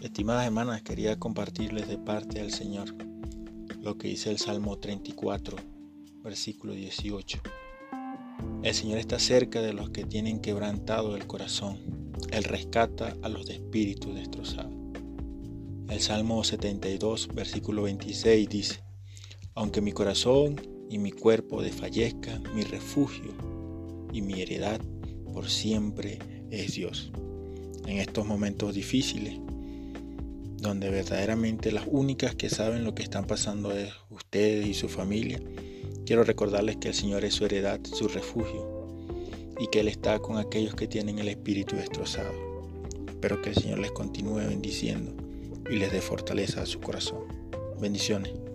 Estimadas hermanas, quería compartirles de parte del Señor lo que dice el Salmo 34, versículo 18. El Señor está cerca de los que tienen quebrantado el corazón. Él rescata a los de espíritu destrozado. El Salmo 72, versículo 26 dice, Aunque mi corazón y mi cuerpo desfallezcan, mi refugio y mi heredad por siempre es Dios. En estos momentos difíciles, donde verdaderamente las únicas que saben lo que están pasando es ustedes y su familia, quiero recordarles que el Señor es su heredad, su refugio, y que Él está con aquellos que tienen el espíritu destrozado. Espero que el Señor les continúe bendiciendo y les dé fortaleza a su corazón. Bendiciones.